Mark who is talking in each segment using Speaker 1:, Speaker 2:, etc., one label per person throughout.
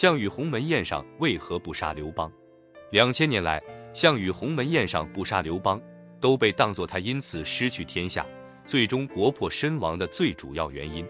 Speaker 1: 项羽鸿门宴上为何不杀刘邦？两千年来，项羽鸿门宴上不杀刘邦，都被当作他因此失去天下，最终国破身亡的最主要原因。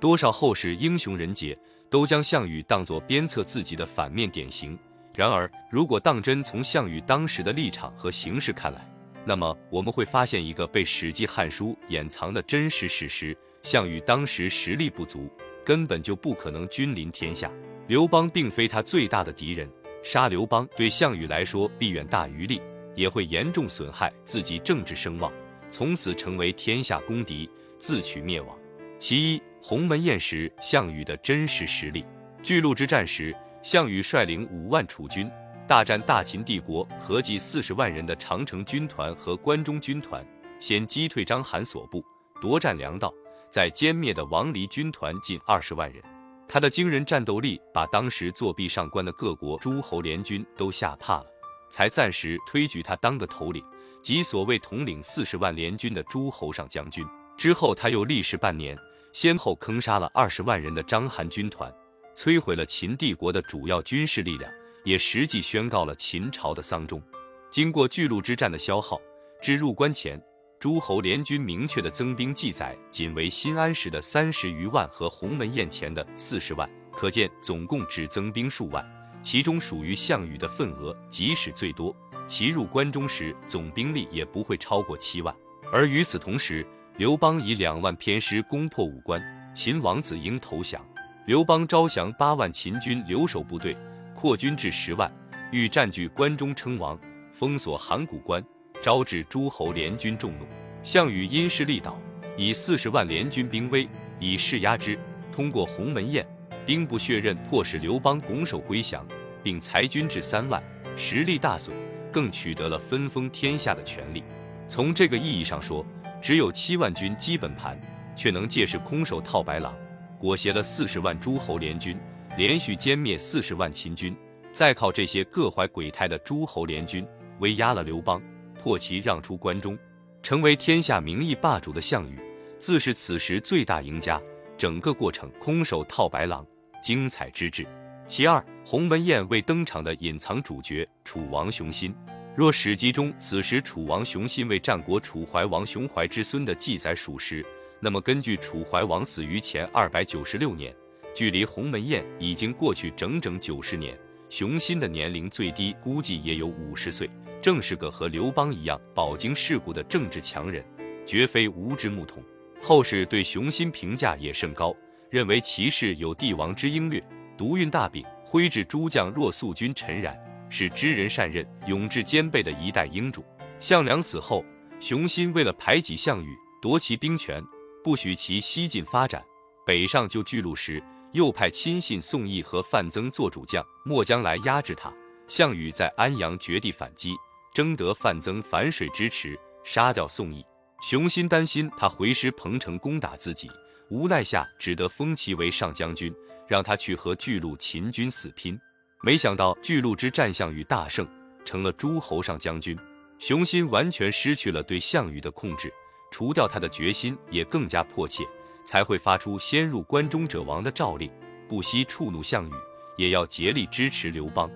Speaker 1: 多少后世英雄人杰都将项羽当作鞭策自己的反面典型。然而，如果当真从项羽当时的立场和形势看来，那么我们会发现一个被《史记》《汉书》掩藏的真实事实：项羽当时实力不足，根本就不可能君临天下。刘邦并非他最大的敌人，杀刘邦对项羽来说必远大于利，也会严重损害自己政治声望，从此成为天下公敌，自取灭亡。其一，鸿门宴时项羽的真实实力。巨鹿之战时。项羽率领五万楚军大战大秦帝国合计四十万人的长城军团和关中军团，先击退章邯所部，夺占粮道，再歼灭的王离军团近二十万人。他的惊人战斗力把当时作壁上观的各国诸侯联军都吓怕了，才暂时推举他当个头领，即所谓统领四十万联军的诸侯上将军。之后他又历时半年，先后坑杀了二十万人的章邯军团。摧毁了秦帝国的主要军事力量，也实际宣告了秦朝的丧钟。经过巨鹿之战的消耗，至入关前，诸侯联军明确的增兵记载仅为新安时的三十余万和鸿门宴前的四十万，可见总共只增兵数万。其中属于项羽的份额即使最多，其入关中时总兵力也不会超过七万。而与此同时，刘邦以两万偏师攻破武关，秦王子婴投降。刘邦招降八万秦军留守部队，扩军至十万，欲占据关中称王，封锁函谷关，招致诸侯联军众怒。项羽因势利导，以四十万联军兵威以势压之，通过鸿门宴，兵不血刃，迫使刘邦拱手归降，并裁军至三万，实力大损，更取得了分封天下的权利。从这个意义上说，只有七万军基本盘，却能借势空手套白狼。裹挟了四十万诸侯联军，连续歼灭四十万秦军，再靠这些各怀鬼胎的诸侯联军威压了刘邦，破其让出关中，成为天下名义霸主的项羽，自是此时最大赢家。整个过程空手套白狼，精彩之至。其二，鸿门宴未登场的隐藏主角楚王雄心。若史籍中此时楚王雄心为战国楚怀王雄怀之孙的记载属实。那么，根据楚怀王死于前二百九十六年，距离鸿门宴已经过去整整九十年。熊心的年龄最低估计也有五十岁，正是个和刘邦一样饱经世故的政治强人，绝非无知牧童。后世对熊心评价也甚高，认为其事有帝王之英略，独运大柄，挥制诸将若素君陈然，是知人善任、勇智兼备的一代英主。项梁死后，熊心为了排挤项羽，夺其兵权。不许其西进发展，北上救巨鹿时，又派亲信宋义和范增做主将，末将来压制他。项羽在安阳绝地反击，征得范增反水支持，杀掉宋义。熊心担心他回师彭城攻打自己，无奈下只得封其为上将军，让他去和巨鹿秦军死拼。没想到巨鹿之战，项羽大胜，成了诸侯上将军。熊心完全失去了对项羽的控制。除掉他的决心也更加迫切，才会发出先入关中者亡的诏令，不惜触怒项羽，也要竭力支持刘邦。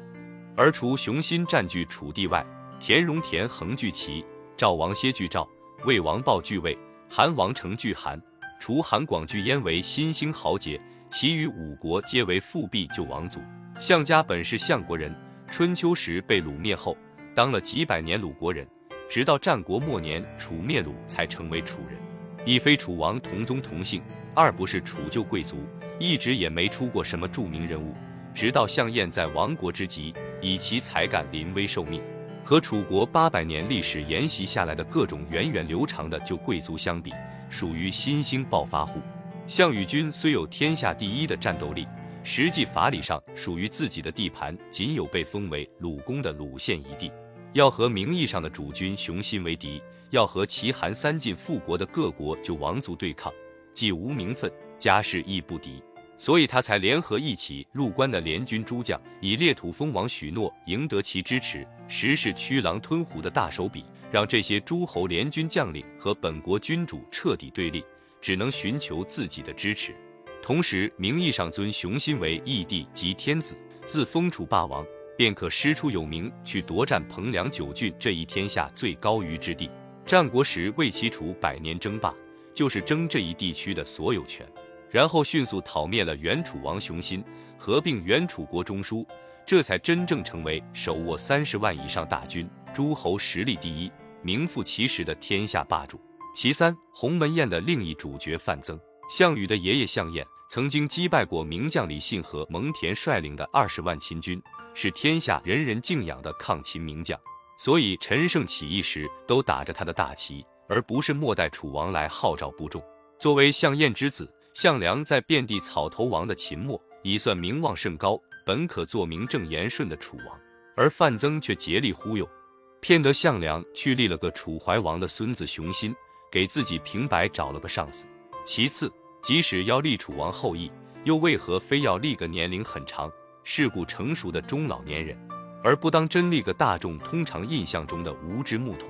Speaker 1: 而除雄心占据楚地外，田荣田横聚齐，赵王歇聚赵，魏王豹聚魏，韩王成聚韩，除韩广聚燕为新兴豪杰，其余五国皆为复辟旧王族。项家本是项国人，春秋时被鲁灭后，当了几百年鲁国人。直到战国末年，楚灭鲁才成为楚人。一非楚王同宗同姓，二不是楚旧贵族，一直也没出过什么著名人物。直到项燕在亡国之际，以其才干临危受命。和楚国八百年历史沿袭下来的各种源远流长的旧贵族相比，属于新兴暴发户。项羽军虽有天下第一的战斗力，实际法理上属于自己的地盘仅有被封为鲁公的鲁县一地。要和名义上的主君雄心为敌，要和齐韩三晋复国的各国旧王族对抗，既无名分，家世亦不敌，所以他才联合一起入关的联军诸将，以列土封王许诺赢得其支持，实是驱狼吞虎的大手笔，让这些诸侯联军将领和本国君主彻底对立，只能寻求自己的支持。同时，名义上尊雄心为义帝及天子，自封楚霸王，便可师出有名，去夺占彭梁九郡这一天下最高于之地。战国时为齐楚百年争霸，就是争这一地区的所有权。然后迅速讨灭了原楚王熊心，合并原楚国中枢，这才真正成为手握三十万以上大军、诸侯实力第一、名副其实的天下霸主。其三，鸿门宴的另一主角范增，项羽的爷爷项燕曾经击败过名将李信和蒙恬率领的二十万秦军，是天下人人敬仰的抗秦名将，所以陈胜起义时都打着他的大旗，而不是末代楚王来号召部众。作为项燕之子。项梁在遍地草头王的秦末，已算名望甚高，本可做名正言顺的楚王，而范增却竭力忽悠，骗得项梁去立了个楚怀王的孙子熊心，给自己平白找了个上司。其次，即使要立楚王后裔，又为何非要立个年龄很长、世故成熟的中老年人，而不当真立个大众通常印象中的无知木桶？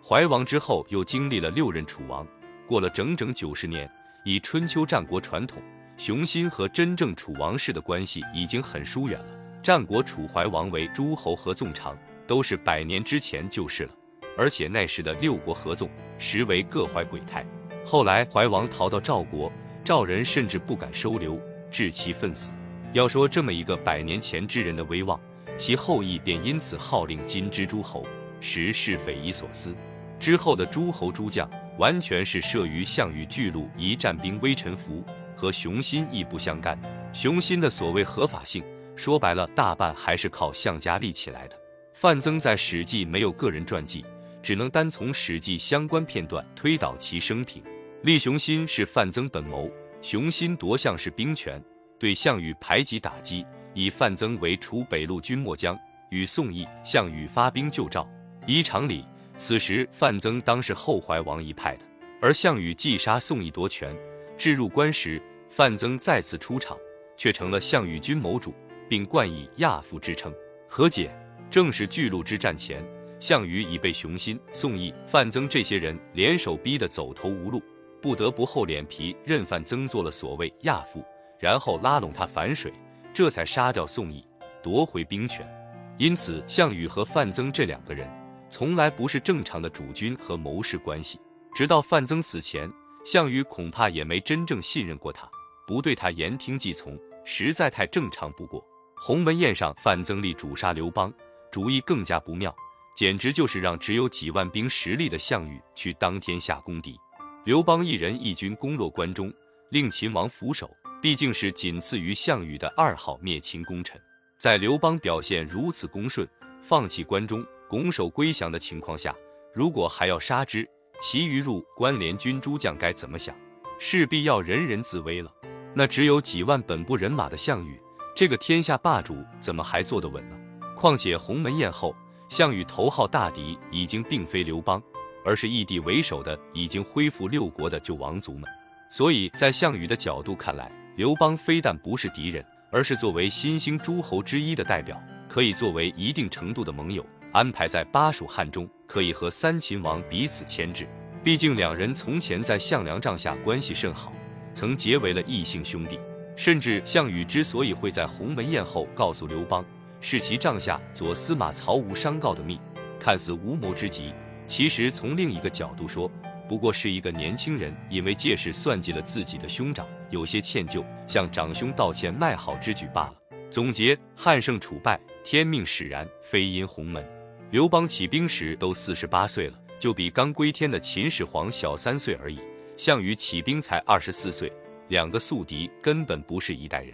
Speaker 1: 怀王之后又经历了六任楚王，过了整整九十年。以春秋战国传统，熊心和真正楚王室的关系已经很疏远了。战国楚怀王为诸侯合纵长，都是百年之前就是了。而且那时的六国合纵，实为各怀鬼胎。后来怀王逃到赵国，赵人甚至不敢收留，置其愤死。要说这么一个百年前之人的威望，其后裔便因此号令金之诸侯，实是匪夷所思。之后的诸侯诸将。完全是慑于项羽巨鹿一战兵微臣服，和熊心亦不相干。熊心的所谓合法性，说白了，大半还是靠项家立起来的。范增在《史记》没有个人传记，只能单从《史记》相关片段推导其生平。立雄心是范增本谋，雄心夺项氏兵权，对项羽排挤打击，以范增为楚北路军末将，与宋义、项羽发兵救赵。依常理。此时范增当是后怀王一派的，而项羽既杀宋义夺权，至入关时，范增再次出场，却成了项羽军谋主，并冠以亚父之称。何解？正是巨鹿之战前，项羽已被熊心、宋义、范增这些人联手逼得走投无路，不得不厚脸皮认范增做了所谓亚父，然后拉拢他反水，这才杀掉宋义，夺回兵权。因此，项羽和范增这两个人。从来不是正常的主君和谋士关系。直到范增死前，项羽恐怕也没真正信任过他，不对他言听计从，实在太正常不过。鸿门宴上，范增立主杀刘邦，主意更加不妙，简直就是让只有几万兵实力的项羽去当天下公敌。刘邦一人一军攻落关中，令秦王俯首，毕竟是仅次于项羽的二号灭秦功臣。在刘邦表现如此恭顺，放弃关中。拱手归降的情况下，如果还要杀之，其余入关联军诸将该怎么想？势必要人人自危了。那只有几万本部人马的项羽，这个天下霸主怎么还坐得稳呢？况且鸿门宴后，项羽头号大敌已经并非刘邦，而是异地为首的已经恢复六国的旧王族们。所以在项羽的角度看来，刘邦非但不是敌人，而是作为新兴诸侯之一的代表，可以作为一定程度的盟友。安排在巴蜀汉中，可以和三秦王彼此牵制。毕竟两人从前在项梁帐下关系甚好，曾结为了异姓兄弟。甚至项羽之所以会在鸿门宴后告诉刘邦，是其帐下左司马曹无商告的密，看似无谋之极，其实从另一个角度说，不过是一个年轻人因为借势算计了自己的兄长，有些歉疚，向长兄道歉卖好之举罢了。总结：汉胜楚败，天命使然，非因鸿门。刘邦起兵时都四十八岁了，就比刚归天的秦始皇小三岁而已。项羽起兵才二十四岁，两个宿敌根本不是一代人。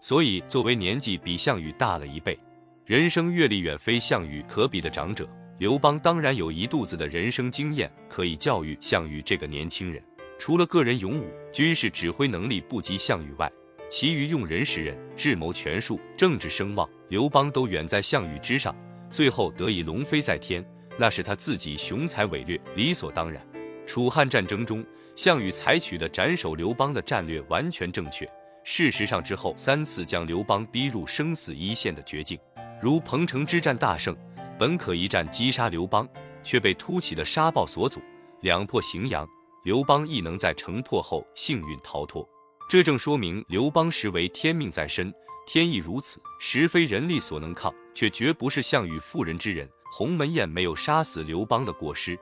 Speaker 1: 所以，作为年纪比项羽大了一倍，人生阅历远非项羽可比的长者，刘邦当然有一肚子的人生经验可以教育项羽这个年轻人。除了个人勇武、军事指挥能力不及项羽外，其余用人识人、智谋权术、政治声望，刘邦都远在项羽之上。最后得以龙飞在天，那是他自己雄才伟略，理所当然。楚汉战争中，项羽采取的斩首刘邦的战略完全正确。事实上，之后三次将刘邦逼入生死一线的绝境，如彭城之战大胜，本可一战击杀刘邦，却被突起的沙暴所阻，两破荥阳，刘邦亦能在城破后幸运逃脱。这正说明刘邦实为天命在身，天意如此，实非人力所能抗，却绝不是项羽妇人之仁。鸿门宴没有杀死刘邦的过失。